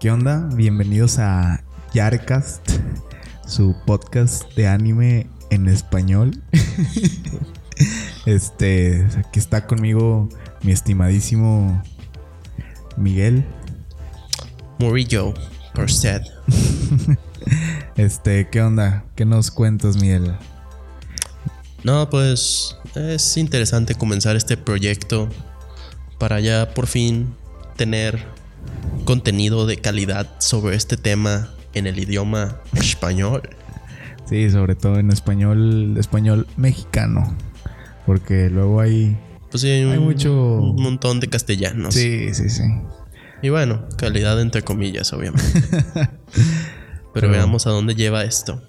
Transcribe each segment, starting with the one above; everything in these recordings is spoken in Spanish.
¿Qué onda? Bienvenidos a Yarcast, su podcast de anime en español. este, aquí está conmigo mi estimadísimo Miguel. Murillo, por set. Este, ¿qué onda? ¿Qué nos cuentas, Miguel? No, pues es interesante comenzar este proyecto para ya por fin tener contenido de calidad sobre este tema en el idioma español. Sí, sobre todo en español, español mexicano. Porque luego hay. Pues sí, hay, mucho- un montón de castellanos. Sí, sí, sí. Y bueno, calidad entre comillas, obviamente. Pero Pero- veamos a dónde lleva esto.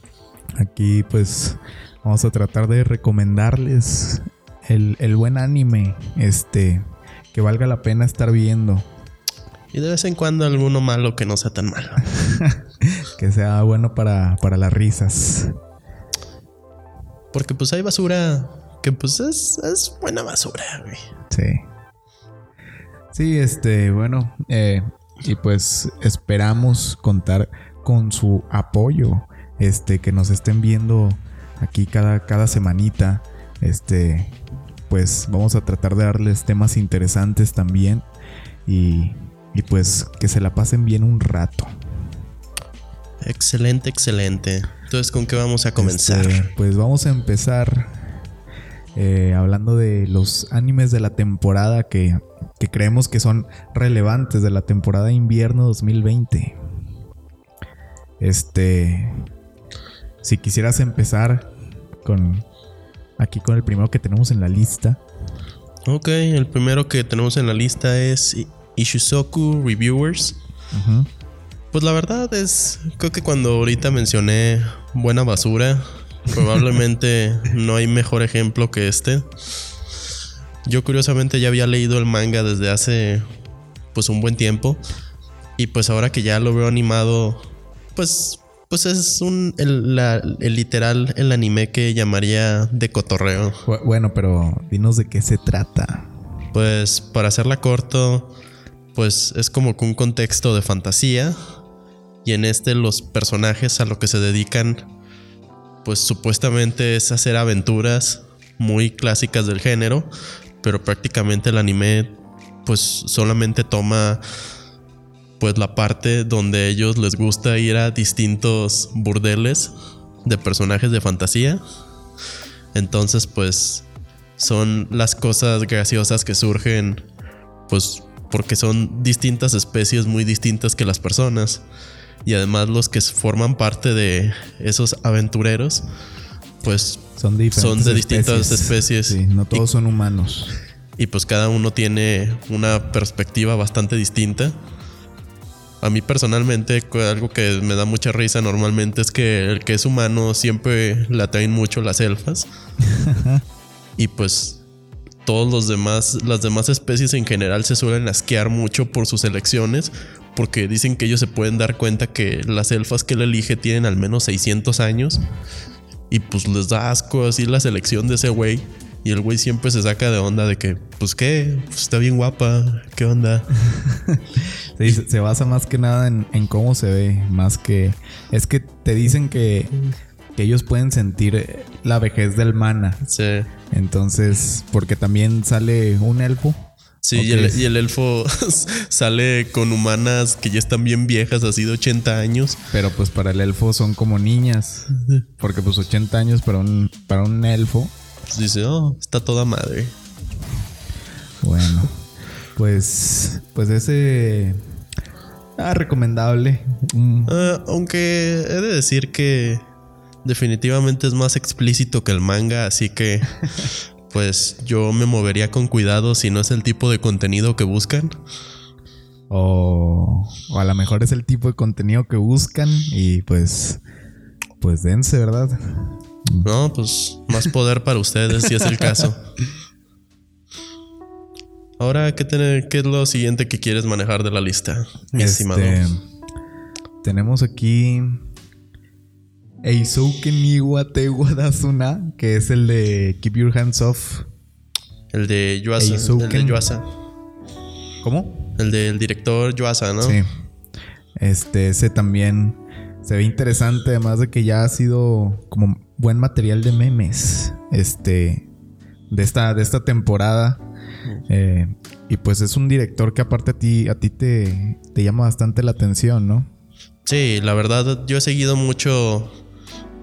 Aquí, pues, vamos a tratar de recomendarles el, el buen anime. Este. Que valga la pena estar viendo. Y de vez en cuando alguno malo que no sea tan malo. Que sea bueno para, para las risas. Porque pues hay basura que pues es, es buena basura, güey. Sí. Sí, este, bueno, eh, y pues esperamos contar con su apoyo, este, que nos estén viendo aquí cada, cada semanita, este, pues vamos a tratar de darles temas interesantes también y, y pues que se la pasen bien un rato. Excelente, excelente. Entonces, ¿con qué vamos a comenzar? Este, pues vamos a empezar eh, hablando de los animes de la temporada que, que creemos que son relevantes de la temporada invierno 2020. Este, si quisieras empezar con aquí con el primero que tenemos en la lista. Ok, el primero que tenemos en la lista es Ishizoku Reviewers. Pues la verdad es, creo que cuando ahorita mencioné buena basura, probablemente no hay mejor ejemplo que este. Yo curiosamente ya había leído el manga desde hace pues un buen tiempo y pues ahora que ya lo veo animado, pues pues es un el, la- el literal el anime que llamaría de cotorreo. Bu- Bueno, pero dinos de qué se trata. Pues para hacerla corto, pues es como que un contexto de fantasía. Y en este los personajes a lo que se dedican, pues supuestamente es hacer aventuras muy clásicas del género. Pero prácticamente el anime pues solamente toma pues la parte donde a ellos les gusta ir a distintos burdeles de personajes de fantasía. Entonces pues son las cosas graciosas que surgen, pues porque son distintas especies muy distintas que las personas. Y además los que forman parte de esos aventureros, pues, Son de Son de distintas especies. Sí, no todos son humanos. y pues cada uno tiene una perspectiva bastante distinta. A mí personalmente, algo que me da mucha risa normalmente es que el que es humano siempre le atraen mucho las elfas. y pues todos los demás, las demás especies en general se suelen asquear mucho por sus elecciones, porque dicen que ellos se pueden dar cuenta que las elfas que él elige tienen al menos 600 años y pues les da asco así la selección de ese güey. Y el güey siempre se saca de onda de que, pues qué, pues está bien guapa, qué onda. Se, basa más que nada en cómo se ve, más que... Es que te dicen que, que ellos pueden sentir eh, la vejez del mana. Sí, Entonces, porque también sale un elfo. sí Ok. y, el, y el elfo sale con humanas que ya están bien viejas, así de 80 años. Pero pues para el elfo son como niñas. Porque pues 80 años para un, para un elfo. Pues dice, oh, está toda madre. Bueno, pues, pues ese... Ah, recomendable. Mm, Ah, aunque he de decir que definitivamente es más explícito que el manga, así que pues yo me movería con cuidado si no es el tipo de contenido que buscan. O, o a lo mejor es el tipo de contenido que buscan y pues, pues dense, ¿verdad? No, pues más poder para ustedes si es el caso. Ahora, ¿qué, tener, ¿qué es lo siguiente que quieres manejar de la lista, mi estimado? Este, tenemos aquí Eisouken Niwa Tewa Dasuna, que es el de Keep Your Hands Off. El de Yuasa. El de. Yuasa. ¿Cómo? El del director Yuasa, ¿no? Sí. Este, ese también se ve interesante, además de que ya ha sido como buen material de memes. Este, de esta, de esta temporada. Eh, y pues es un director que aparte a ti, a ti te, te llama bastante la atención, ¿no? Sí, la verdad, yo he seguido mucho,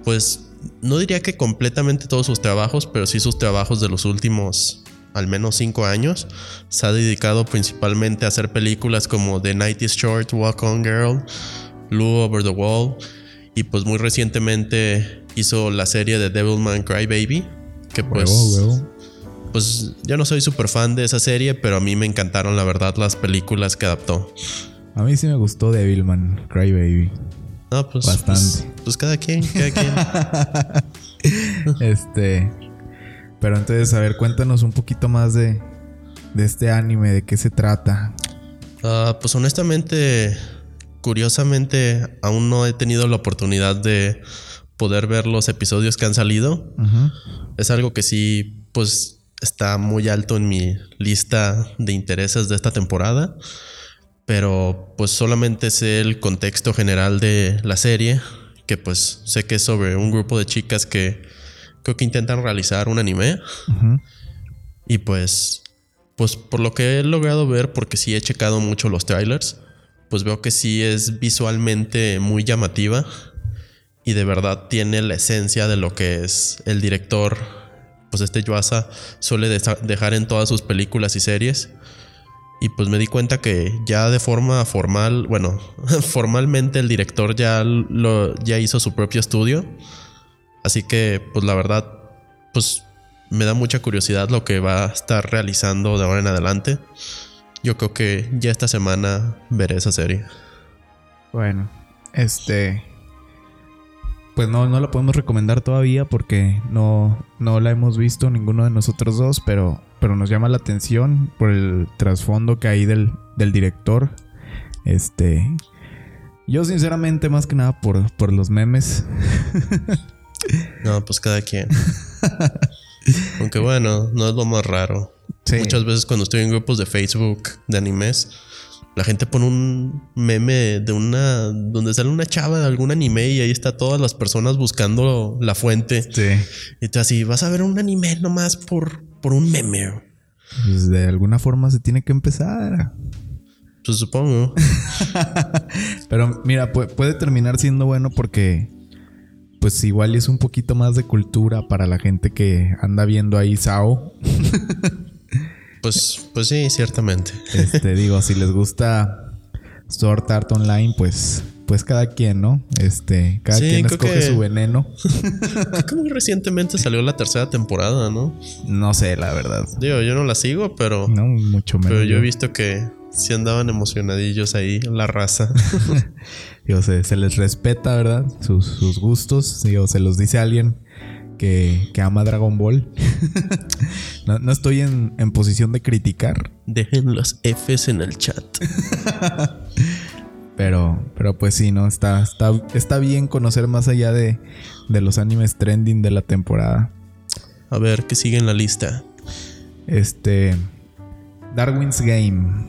pues, no diría que completamente todos sus trabajos, pero sí sus trabajos de los últimos al menos cinco años. Se ha dedicado principalmente a hacer películas como The Night is Short, Walk On Girl, Blue Over the Wall. Y pues muy recientemente hizo la serie de Devilman Crybaby. Que pues pues yo no soy súper fan de esa serie, pero a mí me encantaron, la verdad, las películas que adaptó. A mí sí me gustó Devilman, Crybaby. No, pues. Bastante. Pues, pues, cada quien, cada quien. este. Pero entonces, a ver, cuéntanos un poquito más de, de este anime, de qué se trata. Ah, pues honestamente, curiosamente, aún no he tenido la oportunidad de poder ver los episodios que han salido. Es algo que sí, pues está muy alto en mi lista de intereses de esta temporada. Pero pues solamente sé el contexto general de la serie. Que pues sé que es sobre un grupo de chicas que creo que intentan realizar un anime. Y pues, pues por lo que he logrado ver, porque sí he checado mucho los trailers, pues veo que sí es visualmente muy llamativa. Y de verdad tiene la esencia de lo que es el director pues este Yuasa suele dejar en todas sus películas y series. Y pues me di cuenta que ya de forma formal, bueno, formalmente el director ya, lo, ya hizo su propio estudio. Así que pues la verdad, pues me da mucha curiosidad lo que va a estar realizando de ahora en adelante. Yo creo que ya esta semana veré esa serie. Bueno, este pues no, no la podemos recomendar todavía porque no, no la hemos visto ninguno de nosotros dos, pero, pero nos llama la atención por el trasfondo que hay del, del director. Este. Yo, sinceramente, más que nada por, por los memes. no, pues cada quien. Aunque bueno, no es lo más raro. Muchas veces cuando estoy en grupos de Facebook de animes, la gente pone un meme de una. donde sale una chava de algún anime y ahí está todas las personas buscando la fuente. Sí. Y tú así, vas a ver un anime nomás por, por un meme. Pues de alguna forma se tiene que empezar. Pues supongo. Pero mira, puede terminar siendo bueno porque. Pues igual es un poquito más de cultura para la gente que anda viendo ahí Sao. Pues, pues sí, ciertamente. Este, digo, si les gusta Sword Art Online, pues, pues cada quien, ¿no? Este, cada quien escoge su veneno. Creo que muy recientemente salió la tercera temporada, ¿no? No sé, la verdad. Digo, yo no la sigo, pero. No, mucho menos. Pero yo he visto que sí andaban emocionadillos ahí, la raza. digo, se, se, les respeta, ¿verdad? Sus, sus gustos. Digo, se los dice alguien que, ama Dragon Ball. no, estoy en, posición de criticar. Dejen los Fs en el chat. Pero, pero pues sí, ¿no? Está, está, está bien conocer más allá de, de los animes trending de la temporada. A ver, ¿qué sigue en la lista? Este. Darwin's Game.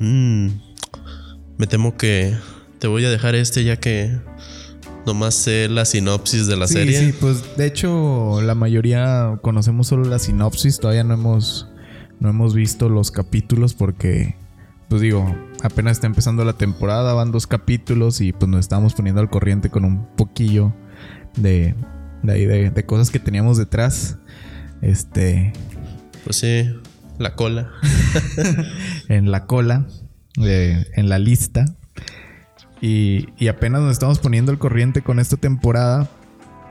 Mm, me temo que te voy a dejar este ya que Nomás sé la sinopsis de la serie. Sí, pues de hecho la mayoría conocemos solo la sinopsis, todavía no hemos, no hemos visto los capítulos porque, pues digo, apenas está empezando la temporada, van dos capítulos y pues nos estamos poniendo al corriente con un poquillo de, de, de cosas que teníamos detrás. Este... Pues sí, la cola. en la cola, eh, en la lista. Y, apenas nos estamos poniendo el corriente con esta temporada.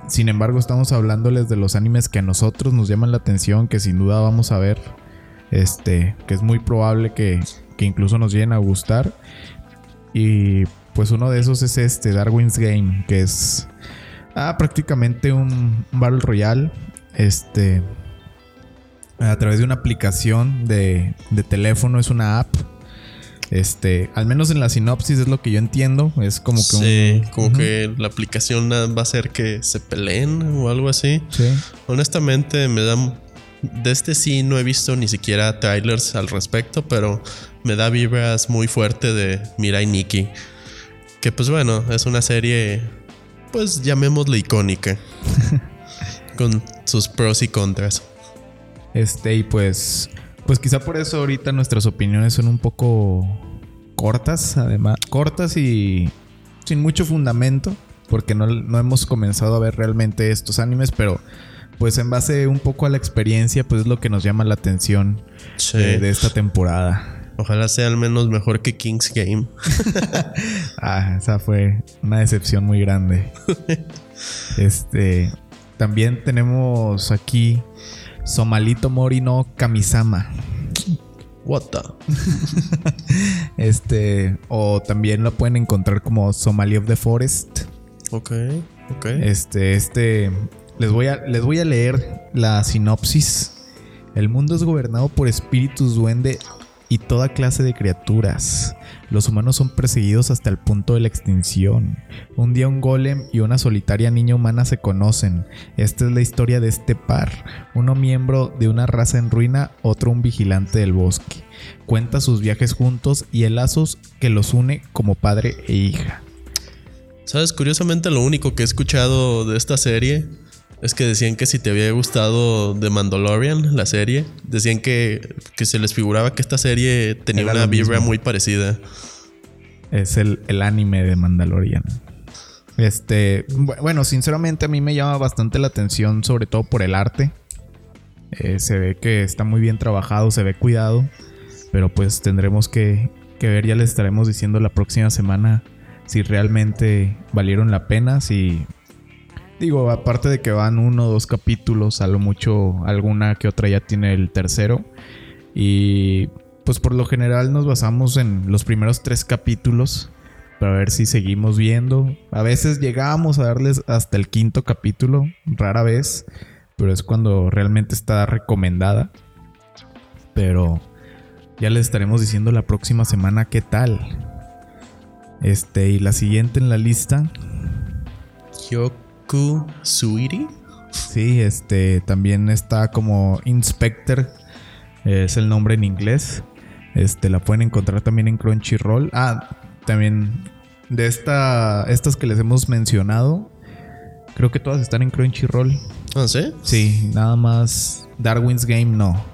Sin embargo, estamos hablándoles de los animes que a nosotros nos llaman la atención, que sin duda vamos a ver. Este, que es muy probable que, incluso nos lleguen a gustar. Y pues uno de esos es este, Darwin's Game, que es ah, prácticamente un, un Battle Royale. Este. A través de una aplicación de, de teléfono, es una app este, al menos en la sinopsis es lo que yo entiendo. Es como que. Sí, como que la aplicación va a hacer que se peleen o algo así. Sí. Honestamente, me da. De este sí no he visto ni siquiera trailers al respecto, pero me da vibras muy fuerte de Mirai Nikki. Que pues bueno, es una serie, pues llamémosle icónica. con sus pros y contras. Este, y pues, pues quizá por eso ahorita nuestras opiniones son un poco cortas, además, cortas y sin mucho fundamento, porque no, no hemos comenzado a ver realmente estos animes, pero pues en base un poco a la experiencia, pues es lo que nos llama la atención Sí. eh, de esta temporada. Ojalá sea al menos mejor que King's Game. Ah, esa fue una decepción muy grande. Este, también tenemos aquí Somalito Mori no Kamisama. What the? Este, o también lo pueden encontrar como Somali of the Forest. Ok, ok. Este, este, les voy a, les voy a leer la sinopsis. El mundo es gobernado por espíritus duende y toda clase de criaturas. Los humanos son perseguidos hasta el punto de la extinción. Un día un golem y una solitaria niña humana se conocen. Esta es la historia de este par. Uno miembro de una raza en ruina, otro un vigilante del bosque. Cuenta sus viajes juntos y el lazos que los une como padre e hija. ¿Sabes? Curiosamente, lo único que he escuchado de esta serie es que decían que si te había gustado The Mandalorian, la serie, decían que, que se les figuraba que esta serie tenía Era una vibra mismo. muy parecida. Es el, el anime de Mandalorian. Este, bu- bueno, sinceramente a mí me llama bastante la atención, sobre todo por el arte. Eh, se ve que está muy bien trabajado, se ve cuidado. Pero pues tendremos que, que ver, ya les estaremos diciendo la próxima semana si realmente valieron la pena, si... Digo, aparte de que van uno o dos capítulos, a lo mucho alguna que otra ya tiene el tercero. Y pues por lo general nos basamos en los primeros tres capítulos para ver si seguimos viendo. A veces llegamos a darles hasta el quinto capítulo, rara vez, pero es cuando realmente está recomendada. Pero ya les estaremos diciendo la próxima semana qué tal. Este, y la siguiente en la lista, Suiri. sí, este, también está como Inspector, es el nombre en inglés. Este, la pueden encontrar también en Crunchyroll. Ah, también de esta, estas que les hemos mencionado, creo que todas están en Crunchyroll. Ah, ¿sí? Sí, nada más Darwin's Game no.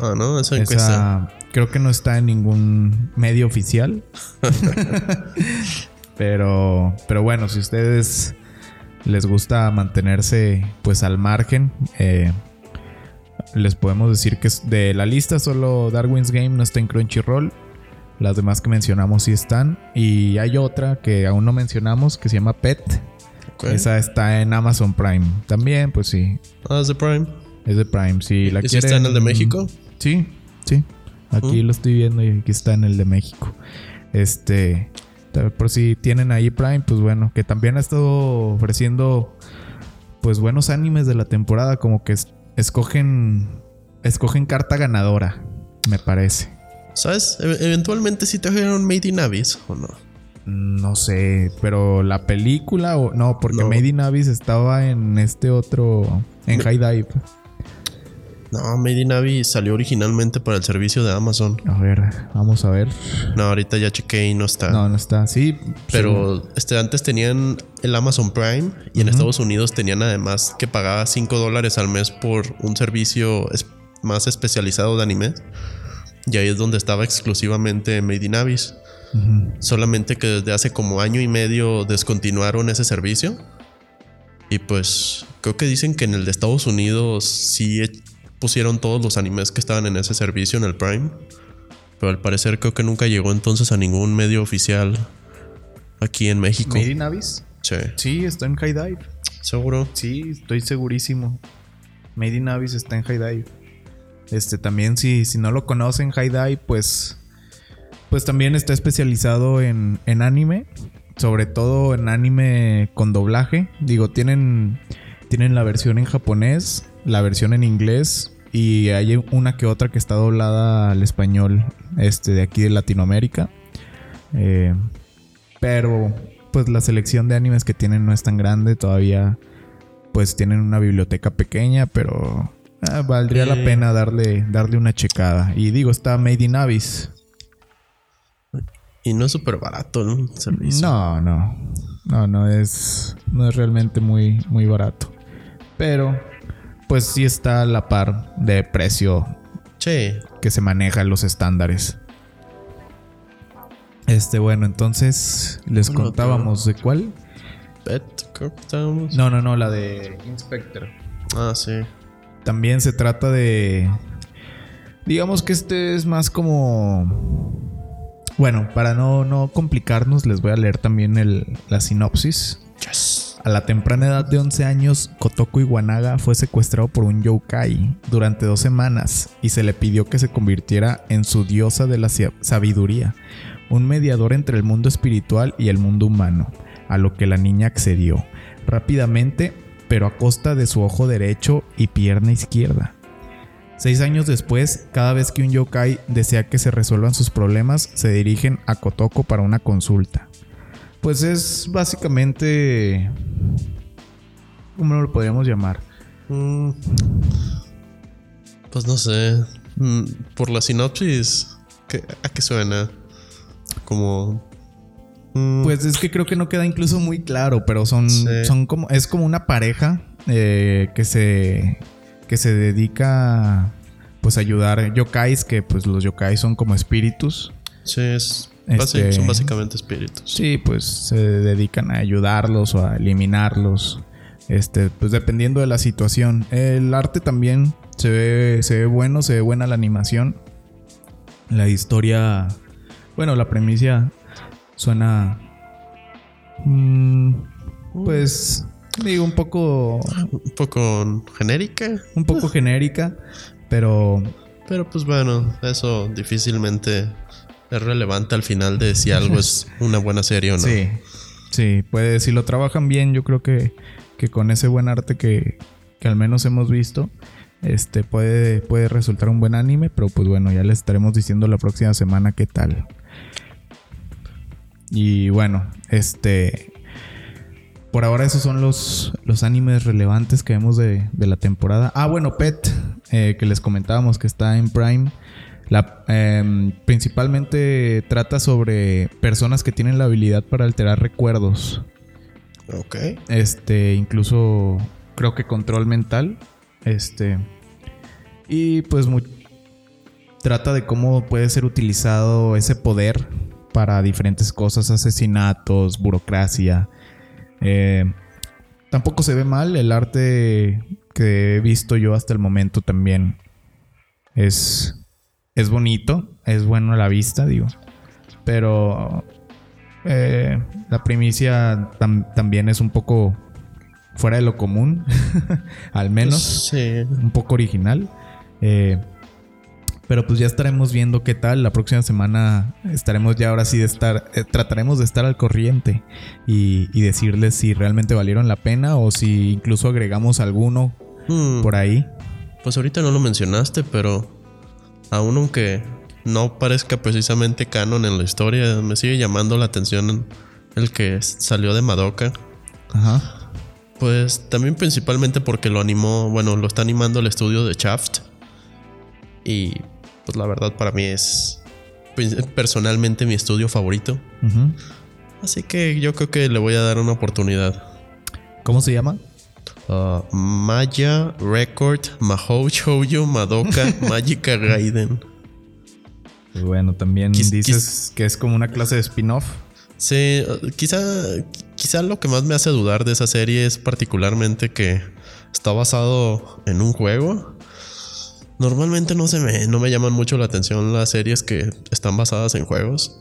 Ah, no, esa encuesta. Esa creo que no está en ningún medio oficial. pero, pero bueno, si ustedes les gusta mantenerse pues al margen, eh, les podemos decir que de la lista solo Darwin's Game no está en Crunchyroll. Las demás que mencionamos sí están. Y hay otra que aún no mencionamos que se llama Pet. Esa está en Amazon Prime. También, pues sí. Ah, es de Prime. Es de Prime. Si la ¿Y si está en el de México? Sí, sí. Aquí Mm. lo estoy viendo y aquí está en el de México. Este, por si tienen ahí Prime, pues bueno, que también ha estado ofreciendo pues buenos animes de la temporada, como que es- escogen escogen carta ganadora, me parece. ¿Sabes? E- eventualmente sí trajeron Made in Abyss o no. No sé, pero la película o no, porque No. Made in Abyss estaba en este otro en High Dive. No, Made in Abyss salió originalmente para el servicio de Amazon. A ver, vamos a ver. No, ahorita ya chequé y no está. No, no está. Sí, Pero este, antes tenían el Amazon Prime y en. Estados Unidos tenían además que pagaba 5 dólares al mes por un servicio es- más especializado de anime. Y ahí es donde estaba exclusivamente Made in Abyss. Solamente que desde hace como año y medio descontinuaron ese servicio. Y pues creo que dicen que en el de Estados Unidos sí pusieron todos los animes que estaban en ese servicio en el Prime. Pero al parecer creo que nunca llegó entonces a ningún medio oficial aquí en México. Made Abyss. Sí. Sí, está en High Dive. Seguro. Sí, estoy segurísimo. Made in Abyss está en High Dive. Este también si, si no lo conocen High Dive, pues pues también está especializado en, en anime, sobre todo en anime con doblaje. Digo, tienen tienen la versión en japonés, la versión en inglés y hay una que otra que está doblada al español este de aquí de Latinoamérica. Eh, pero pues la selección de animes que tienen no es tan grande todavía pues tienen una biblioteca pequeña, pero ah, valdría la pena darle, darle una checada. Y digo, está Made in Abyss. Y no es súper barato el servicio. No, no. No, no es. No es realmente muy, muy barato. Pero, pues sí está a la par de precio Sí. que se maneja en los estándares. Este, bueno, entonces les Bueno, contábamos de cuál. Pet. No, no, no, la de Inspector. Ah, sí. También se trata de. Digamos que este es más como. Bueno, para no, no complicarnos, les voy a leer también el, la sinopsis. Yes. A la temprana edad de 11 años, Kotoko Iwanaga fue secuestrado por un yokai durante dos semanas y se le pidió que se convirtiera en su diosa de la sa- sabiduría, un mediador entre el mundo espiritual y el mundo humano, a lo que la niña accedió, rápidamente, pero a costa de su ojo derecho y pierna izquierda. Seis años después, cada vez que un yokai desea que se resuelvan sus problemas, se dirigen a Kotoko para una consulta. Pues es básicamente. ¿Cómo lo podríamos llamar? Mm, pues no sé. Mm, Por la sinopsis, ¿qué- ¿a qué suena? Como. mm, Pues es que creo que no queda incluso muy claro, pero son, Sí. son como. Es como una pareja eh, que se. que se dedica. Pues a ayudar yokais, que pues los yokais son como espíritus. sí, es, Este- son básicamente espíritus. Sí, pues se dedican a ayudarlos o a eliminarlos. Este, pues dependiendo de la situación. El arte también se ve, se ve bueno, se ve buena la animación. La historia. Bueno, la premisa suena. mm, pues. Digo, un poco. Un poco genérica. Un poco genérica. Pero. Pero pues bueno, eso difícilmente es relevante al final de si algo es una buena serie o no. Sí. Sí, puede, si lo trabajan bien, yo creo que, que con ese buen arte que, que al menos hemos visto, este puede, puede resultar un buen anime, pero pues bueno, ya les estaremos diciendo la próxima semana qué tal. Y bueno, este. Por ahora esos son los, los animes relevantes que vemos de, de la temporada. Ah, bueno, Pet, eh, que les comentábamos que está en Prime. La, em, principalmente trata sobre personas que tienen la habilidad para alterar recuerdos. Ok. Este, incluso creo que control mental. Este. Y pues trata de cómo puede ser utilizado ese poder para diferentes cosas, asesinatos, burocracia. Eh, tampoco se ve mal. El arte que he visto yo hasta el momento también es, es bonito. Es bueno a la vista, digo. Pero eh, la primicia tam- también es un poco fuera de lo común. Al menos sí. un poco original. Eh, pero pues ya estaremos viendo qué tal. La próxima semana estaremos ya ahora sí de estar. eh, trataremos de estar al corriente y, y decirles si realmente valieron la pena o si incluso agregamos alguno Hmm, por ahí. Pues ahorita no lo mencionaste, pero aún aunque no parezca precisamente canon en la historia, me sigue llamando la atención el que salió de Madoka. Ajá. Pues también principalmente porque lo animó, bueno, lo está animando el estudio de Shaft. Y pues la verdad para mí es personalmente mi estudio favorito. Así que yo creo que le voy a dar una oportunidad. ¿Cómo se llama? Uh, Maya Record Mahou Shoujo Madoka Magica Gaiden. Pues bueno, también Quis- dices que es como una clase de spin-off. Sí, uh, quizá, quizá lo que más me hace dudar de esa serie es particularmente que está basado en un juego. Normalmente no se me, no me llaman mucho la atención las series que están basadas en juegos.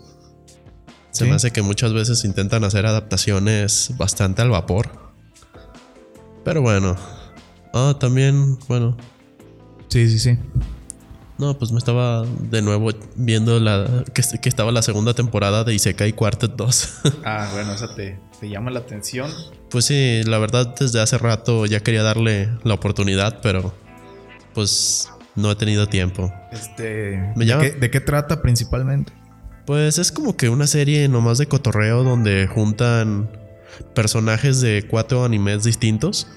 Se Sí. me hace que muchas veces intentan hacer adaptaciones bastante al vapor. Pero bueno. Ah, también, bueno. Sí, sí, sí. No, pues me estaba de nuevo viendo la que, que estaba la segunda temporada de Isekai Quartet 2. Ah, bueno, esa te, te llama la atención. Pues sí, la verdad desde hace rato ya quería darle la oportunidad, pero pues no he tenido tiempo. Este. Me ¿de, llama- qué, de qué trata principalmente? Pues es como que una serie nomás de cotorreo donde juntan personajes de cuatro animes distintos.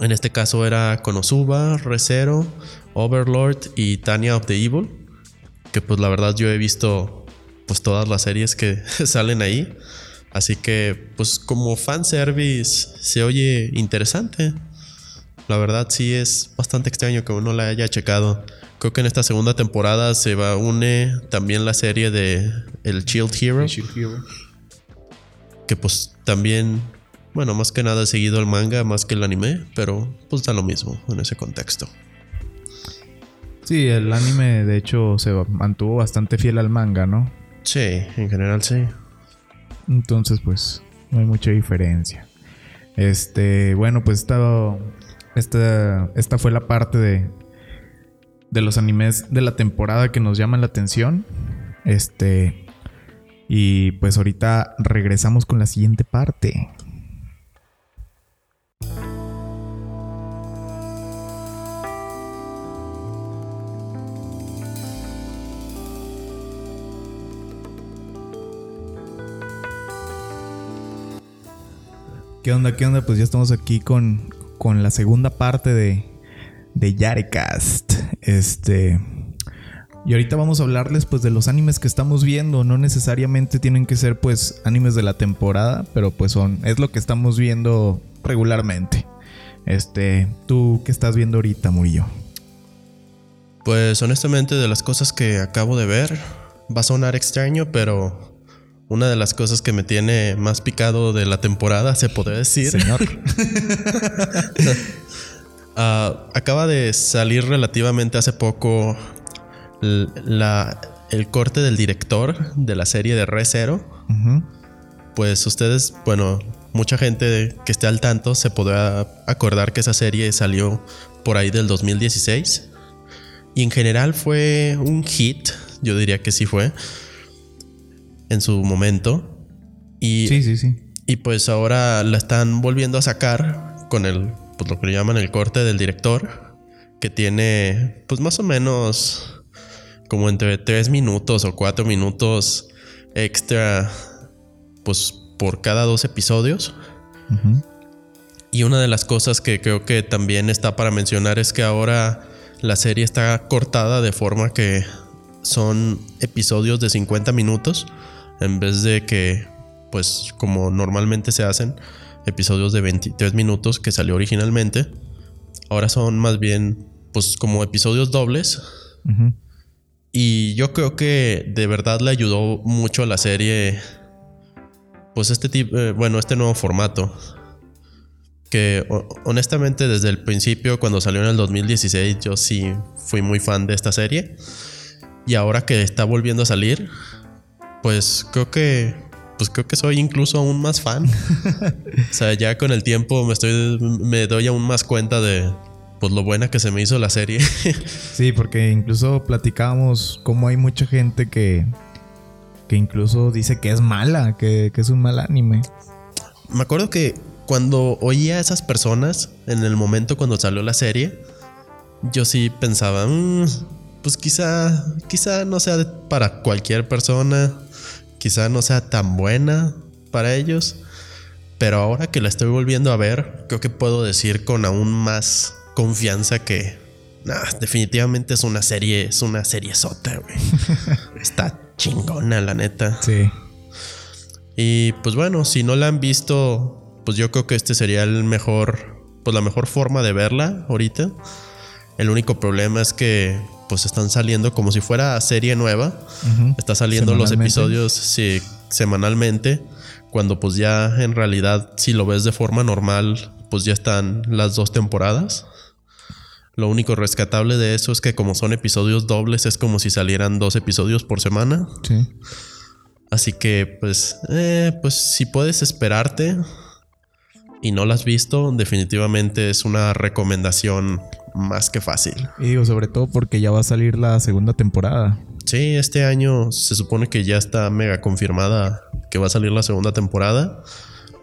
En este caso era Konosuba, Recero, Overlord y Tanya of the Evil. Que pues la verdad yo he visto pues todas las series que salen ahí. Así que, pues como fanservice se oye interesante. La verdad sí es bastante extraño que uno la haya checado. Creo que en esta segunda temporada se va a une también la serie de El Shield Hero. Que pues también, bueno, más que nada he seguido el manga más que el anime, pero pues da lo mismo en ese contexto. Sí, el anime de hecho se mantuvo bastante fiel al manga, ¿no? Sí, en general sí. Entonces, pues, no hay mucha diferencia. Este, bueno, pues esta, esta, esta fue la parte de, de los animes de la temporada que nos llaman la atención. Este, y pues ahorita regresamos con la siguiente parte. ¿Qué onda? ¿Qué onda? Pues ya estamos aquí con, con la segunda parte de, de Yarecast. Este. Y ahorita vamos a hablarles pues de los animes que estamos viendo. No necesariamente tienen que ser pues animes de la temporada, pero pues son. Es lo que estamos viendo regularmente. Este. ¿Tú qué estás viendo ahorita, Murillo? Pues honestamente de las cosas que acabo de ver, va a sonar extraño, pero una de las cosas que me tiene más picado de la temporada, se podría decir. Señor. Ah, acaba de salir relativamente hace poco la, el corte del director de la serie de Re Zero. Pues ustedes, bueno, mucha gente que esté al tanto se podrá acordar que esa serie salió por ahí del 2016. Y en general fue un hit, yo diría que sí fue en su momento. Y, sí, sí, sí. Y pues ahora la están volviendo a sacar con el, pues lo que llaman el corte del director, que tiene pues más o menos como entre tres minutos o cuatro minutos extra, pues por cada dos episodios. Y una de las cosas que creo que también está para mencionar es que ahora la serie está cortada de forma que son episodios de 50 minutos en vez de que, pues como normalmente se hacen, episodios de 23 minutos que salió originalmente, ahora son más bien, pues como episodios dobles. Y yo creo que de verdad le ayudó mucho a la serie, pues este tipo, eh, bueno, este nuevo formato. Que honestamente desde el principio, cuando salió en el 2016, yo sí fui muy fan de esta serie. Y ahora que está volviendo a salir, pues creo que pues creo que soy incluso aún más fan. o sea, ya con el tiempo me estoy me doy aún más cuenta de pues lo buena que se me hizo la serie. sí, porque incluso platicábamos cómo hay mucha gente que que incluso dice que es mala, que, es un mal anime. Me acuerdo que cuando oía a esas personas en el momento cuando salió la serie, yo sí pensaba, mm, pues quizá, quizá no sea para cualquier persona quizá no sea tan buena para ellos, pero ahora que la estoy volviendo a ver, creo que puedo decir con aún más confianza que definitivamente es una serie, es una serie sota, güey. Está chingona, la neta. Sí. Y pues bueno, si no la han visto, pues yo creo que este sería el mejor, pues la mejor forma de verla ahorita. El único problema es que pues están saliendo como si fuera serie nueva. Está saliendo los episodios semanalmente. Cuando pues ya en realidad, si lo ves de forma normal, pues ya están las dos temporadas. Lo único rescatable de eso es que como son episodios dobles, es como si salieran dos episodios por semana. Sí. Así que, pues, eh, pues si puedes esperarte y no la has visto, definitivamente es una recomendación más que fácil. Y digo, sobre todo porque ya va a salir la segunda temporada. Sí, este año se supone que ya está mega confirmada que va a salir la segunda temporada.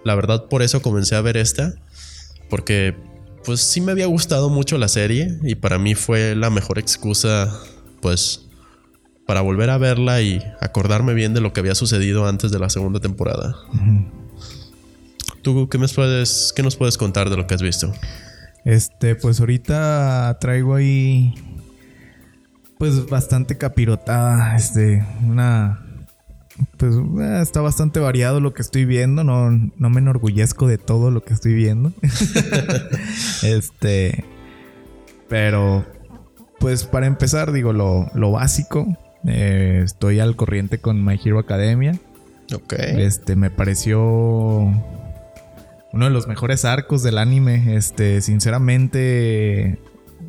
La verdad, por eso comencé a ver esta. Porque, pues sí me había gustado mucho la serie. Y para mí fue la mejor excusa, pues, para volver a verla y acordarme bien de lo que había sucedido antes de la segunda temporada. ¿Tú qué, me puedes, qué nos puedes contar de lo que has visto? Este, pues ahorita traigo ahí pues bastante capirotada, este, una pues eh, está bastante variado lo que estoy viendo. No, no me enorgullezco de todo lo que estoy viendo. este. Pero, pues para empezar, digo, lo, lo básico. Eh, estoy al corriente con My Hero Academia. Ok. Este, me pareció uno de los mejores arcos del anime. Este, sinceramente,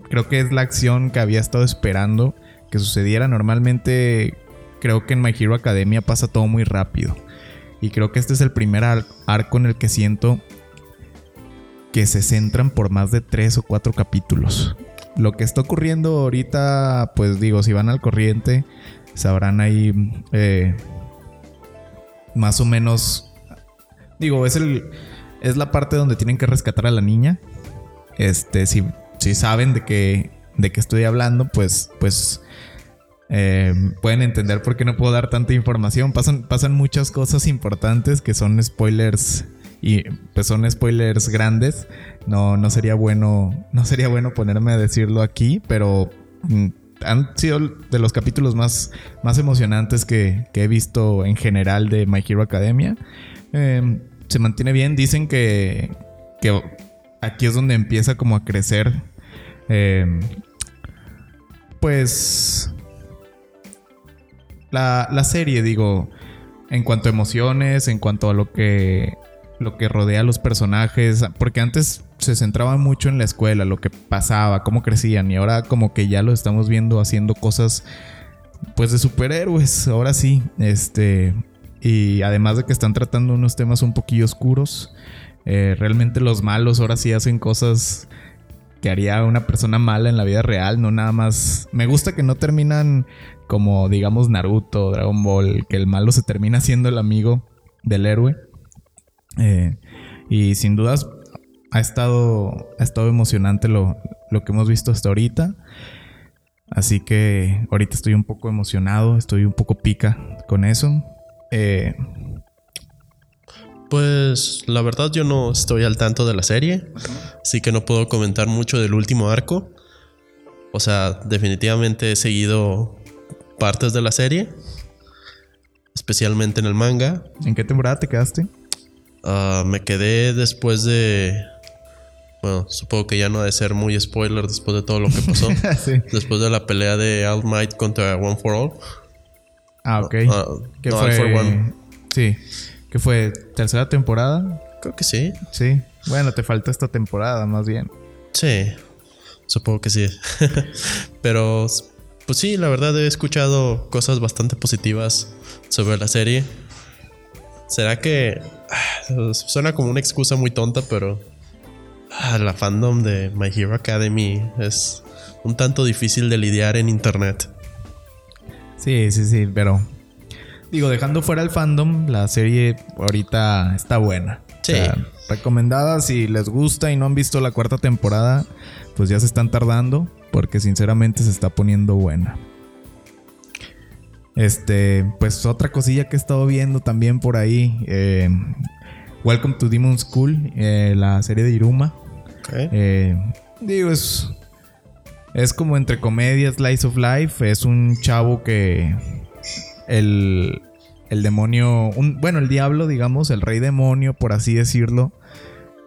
creo que es la acción que había estado esperando que sucediera. Normalmente, creo que en My Hero Academia pasa todo muy rápido. Y creo que este es el primer ar- arco en el que siento que se centran por más de tres o cuatro capítulos. Lo que está ocurriendo ahorita, pues digo, si van al corriente, sabrán ahí eh, más o menos. Digo, es el. Es la parte donde tienen que rescatar a la niña. Este, si, si saben de qué. de qué estoy hablando, pues. Pues. Eh, pueden entender por qué no puedo dar tanta información. Pasan, pasan muchas cosas importantes que son spoilers. Y pues son spoilers grandes. No, no sería bueno. No sería bueno ponerme a decirlo aquí. Pero. mm, han sido de los capítulos más, más emocionantes que, que he visto en general de My Hero Academia. Eh, se mantiene bien. Dicen que, que aquí es donde empieza como a crecer. eh, pues la, serie, digo, en cuanto a emociones, en cuanto a lo que lo que rodea a los personajes, porque antes se centraba mucho en la escuela, lo que pasaba, cómo crecían y ahora como que ya lo estamos viendo haciendo cosas pues de superhéroes, ahora sí, este y además de que están tratando unos temas un poquillo oscuros, eh, realmente los malos ahora sí hacen cosas que haría una persona mala en la vida real, no nada más. Me gusta que no terminan como, digamos, Naruto, Dragon Ball, que el malo se termina siendo el amigo del héroe. Eh, y sin dudas ha estado, ha estado emocionante lo, lo que hemos visto hasta ahorita. Así que ahorita estoy un poco emocionado, estoy un poco pica con eso. Eh, Pues la verdad yo no estoy al tanto de la serie, así que no puedo comentar mucho del último arco. O sea, definitivamente he seguido partes de la serie, especialmente en el manga. ¿En qué temporada te quedaste? Ah, me quedé después de... Bueno, supongo que ya no ha de ser muy spoiler después de todo lo que pasó. sí. después de la pelea de All Might contra One for All. Ah, ok. ¿Qué no, fue? All for One. Sí. ¿Qué fue? ¿Tercera temporada? Creo que sí. Sí. Bueno, te falta esta temporada, más bien. Sí, supongo que sí. Pero, pues sí, la verdad he escuchado cosas bastante positivas sobre la serie. ¿Será que ah, suena como una excusa muy tonta, pero ah, la fandom de My Hero Academy es un tanto difícil de lidiar en internet? Sí, sí, sí, pero. Digo, dejando fuera el fandom, la serie ahorita está buena. Sí. recomendada si les gusta y no han visto la cuarta temporada, pues ya se están tardando, porque sinceramente se está poniendo buena. Este, pues otra cosilla que he estado viendo también por ahí. eh, Welcome to Demon School, eh, la serie de Iruma. Eh, digo, es. Es como entre comedia, slice of life. Es un chavo que. El. El demonio. un- bueno, el diablo, digamos, el rey demonio, por así decirlo.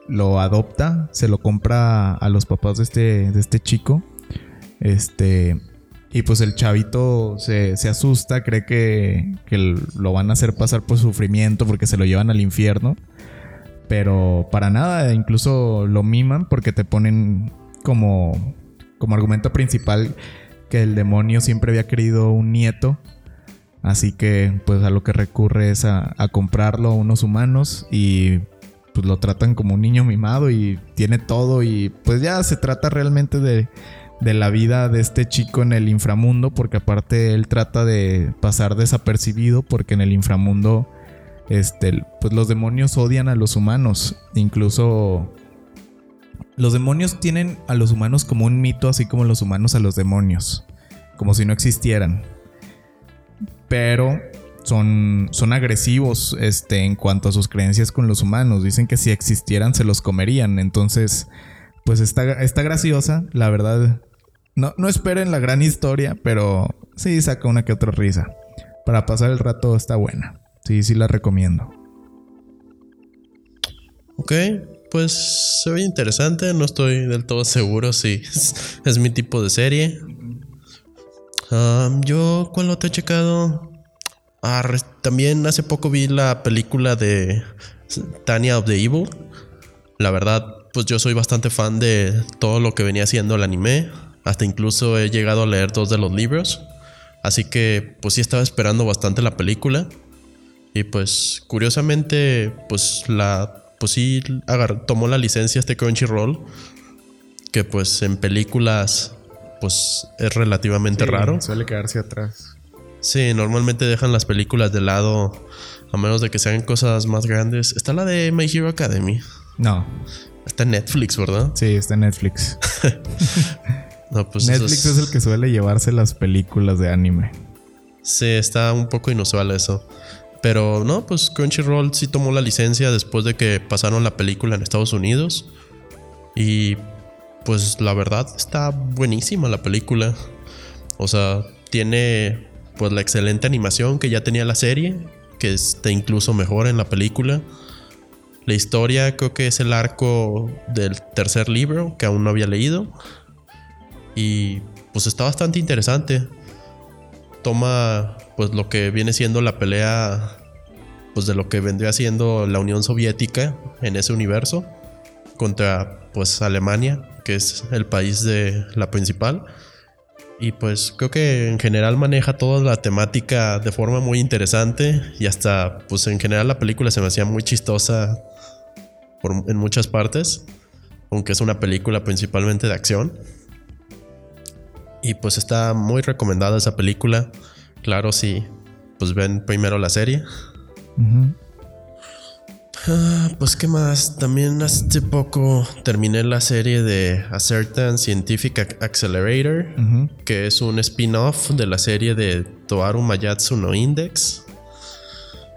Lo adopta. Se lo compra a los papás de este. De este chico. Este. Y pues el chavito se, se asusta, cree que, que lo van a hacer pasar por sufrimiento porque se lo llevan al infierno. Pero para nada, incluso lo miman porque te ponen como, como argumento principal que el demonio siempre había querido un nieto. Así que pues a lo que recurre es a, comprarlo a unos humanos y pues lo tratan como un niño mimado y tiene todo y pues ya se trata realmente de, de la vida de este chico en el inframundo porque aparte él trata de pasar desapercibido porque en el inframundo este, pues los demonios odian a los humanos. Incluso los demonios tienen a los humanos como un mito, así como los humanos a los demonios. Como si no existieran. Pero son, son agresivos este, en cuanto a sus creencias con los humanos. Dicen que si existieran se los comerían. Entonces, pues está, está graciosa, la verdad. No, no esperen la gran historia, pero sí saca una que otra risa. para pasar el rato está buena. Sí, sí la recomiendo. Ok, pues se ve interesante. No estoy del todo seguro si es, mi tipo de serie. Yo, ¿cuál te he checado? También hace poco vi la película de Tanya of the Evil. La verdad, pues yo soy bastante fan de todo lo que venía haciendo el anime. Hasta incluso he llegado a leer dos de los libros. Así que pues sí estaba esperando bastante la película. Y pues curiosamente pues la pues sí tomó la licencia este Crunchyroll. Que pues en películas pues es relativamente raro. Suele quedarse atrás. Sí, normalmente dejan las películas de lado a menos de que sean cosas más grandes. Está la de My Hero Academy. No. Está en Netflix, ¿verdad? Sí, está en Netflix. Pues Netflix es... el que suele llevarse las películas de anime. Sí, está un poco inusual eso. Pero no, pues Crunchyroll sí tomó la licencia después de que pasaron la película en Estados Unidos. Y pues la verdad está buenísima la película. O sea, tiene pues la excelente animación que ya tenía la serie, que está incluso mejor en la película. La historia creo que es el arco del tercer libro que aún no había leído. Y pues está bastante interesante. Toma pues lo que viene siendo la pelea pues de lo que vendría siendo la Unión Soviética en ese universo contra pues Alemania, que es el país de la principal. Y pues creo que en general maneja toda la temática de forma muy interesante y hasta pues en general la película se me hacía muy chistosa en muchas partes, aunque es una película principalmente de acción. Y pues está muy recomendada esa película. Claro, si pues ven primero la serie. Ah, pues qué más, también hace poco terminé la serie de A Certain Scientific Accelerator, que es un spin-off de la serie de Toaru Mayatsu no Index.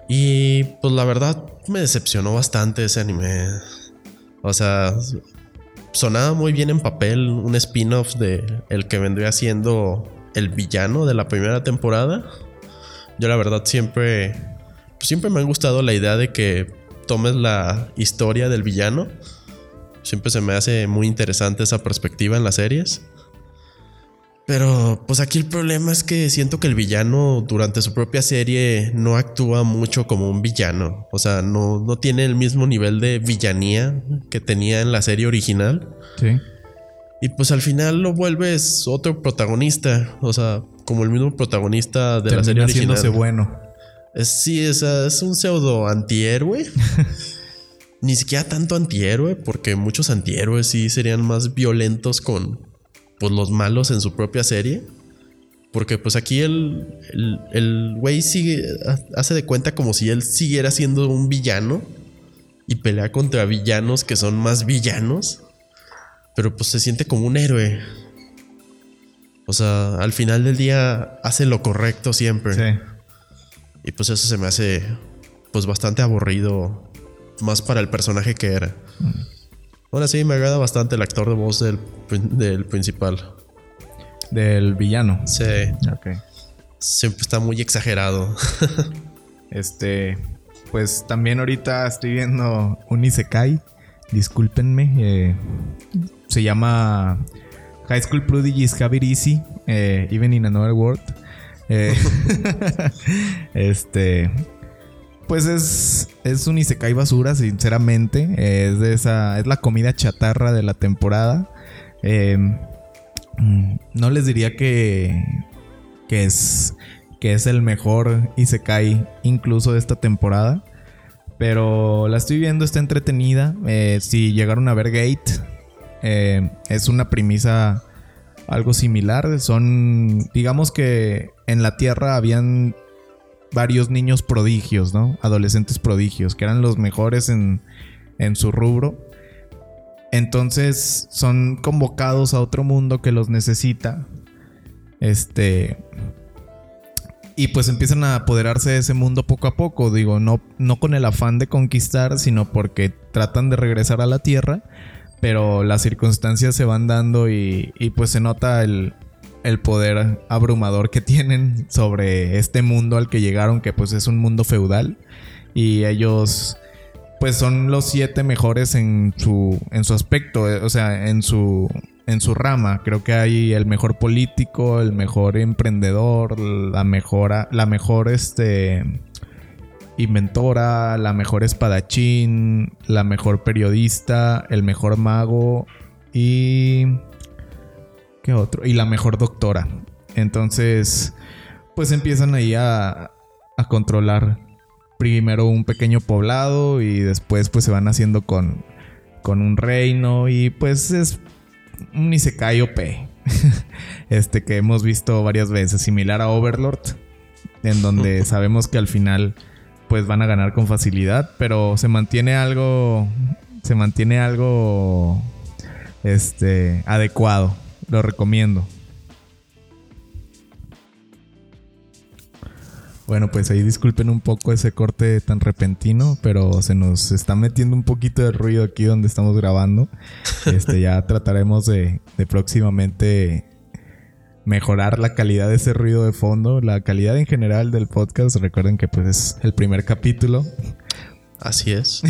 Y pues la verdad me decepcionó bastante ese anime. O sea, sonaba muy bien en papel un spin-off de el que vendría siendo el villano de la primera temporada. Yo la verdad siempre pues siempre me ha gustado la idea de que tomes la historia del villano. Siempre se me hace muy interesante esa perspectiva en las series. Pero pues aquí el problema es que siento que el villano durante su propia serie no actúa mucho como un villano. O sea, no, no tiene el mismo nivel de villanía que tenía en la serie original. Sí. Y pues al final lo vuelves otro protagonista. O sea, como el mismo protagonista de la serie original. bueno. Es, sí, es, es un pseudo antihéroe. Ni siquiera tanto antihéroe, porque muchos antihéroes sí serían más violentos con, pues los malos en su propia serie. Porque pues aquí el, el, güey sigue, hace de cuenta como si él siguiera siendo un villano y pelea contra villanos que son más villanos. Pero pues se siente como un héroe. O sea, al final del día hace lo correcto siempre. Sí. Y pues eso se me hace pues bastante aburrido. Más para el personaje que era. Mm. Ahora sí, me agrada bastante el actor de voz del, del principal. Del villano. Sí. Ok. Siempre está muy exagerado. este. Pues también ahorita estoy viendo un Isekai. Discúlpenme. Eh, se llama High School Prodigies Have It Easy. Eh, even in Another World. Eh, este pues es, es un Isekai basura, sinceramente. Es de esa. Es la comida chatarra de la temporada. Em, no les diría que. que es. que es el mejor Isekai incluso de esta temporada. Pero la estoy viendo, está entretenida. Eh, si llegaron a ver Gate, eh, es una premisa algo similar. Son, digamos que en la Tierra habían varios niños prodigios, ¿no? Adolescentes prodigios, que eran los mejores en, en su rubro. Entonces son convocados a otro mundo que los necesita. Este. Y pues empiezan a apoderarse de ese mundo poco a poco. Digo, no, no con el afán de conquistar, sino porque tratan de regresar a la Tierra. Pero las circunstancias se van dando y, y pues se nota el, el poder abrumador que tienen sobre este mundo al que llegaron, que pues es un mundo feudal. Y ellos pues son los siete mejores en su, en su aspecto, eh, o sea, en su, en su rama. Creo que hay el mejor político, el mejor emprendedor, la mejor, la mejor este, inventora, la mejor espadachín, la mejor periodista, el mejor mago y... ¿Qué otro? Y la mejor doctora. Entonces, pues empiezan ahí a, a controlar primero un pequeño poblado y después pues se van haciendo con, con un reino y pues es un Isekai OP. este que hemos visto varias veces, similar a Overlord, en donde sabemos que al final pues van a ganar con facilidad, pero se mantiene algo se mantiene algo este adecuado. Lo recomiendo. Bueno, pues ahí disculpen un poco ese corte tan repentino, pero se nos está metiendo un poquito de ruido aquí donde estamos grabando. Este, ya trataremos de, próximamente mejorar la calidad de ese ruido de fondo, la calidad en general del podcast. Recuerden que pues es el primer capítulo. Así es.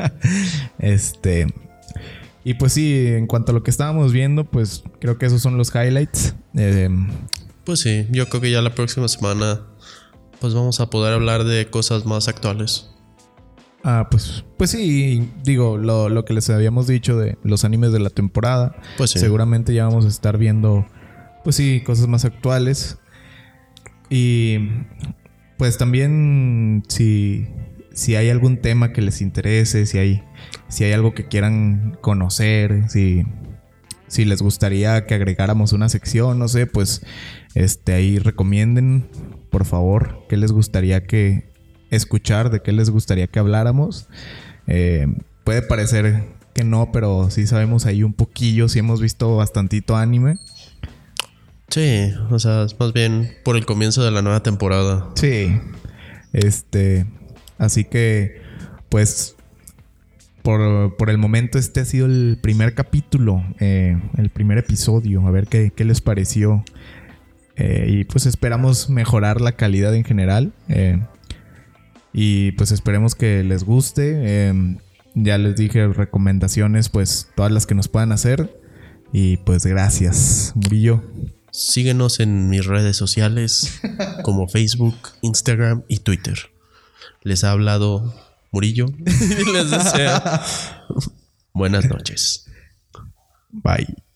este. Y pues sí, en cuanto a lo que estábamos viendo, pues creo que esos son los highlights. Eh, pues sí, yo creo que ya la próxima semana pues vamos a poder hablar de cosas más actuales. Ah, pues, pues sí, digo, lo, que les habíamos dicho de los animes de la temporada. Pues sí. Seguramente ya vamos a estar viendo, pues sí, cosas más actuales. Y pues también si, si hay algún tema que les interese, si hay, si hay algo que quieran conocer, si, si les gustaría que agregáramos una sección, no sé, pues este ahí recomienden por favor, qué les gustaría que escuchar, de qué les gustaría que habláramos. Eh, puede parecer que no, pero sí sabemos ahí un poquillo, sí hemos visto bastantito anime. Sí, o sea, es más bien por el comienzo de la nueva temporada. Sí. Este. Así que, pues. Por, el momento, este ha sido el primer capítulo, eh, el primer episodio. A ver qué, qué les pareció. Eh, y pues esperamos mejorar la calidad en general. Eh, y pues esperemos que les guste. Ya les dije recomendaciones, pues todas las que nos puedan hacer. Y pues gracias, Murillo. Síguenos en mis redes sociales como Facebook, Instagram y Twitter. Les ha hablado Murillo y les deseo buenas noches. Bye.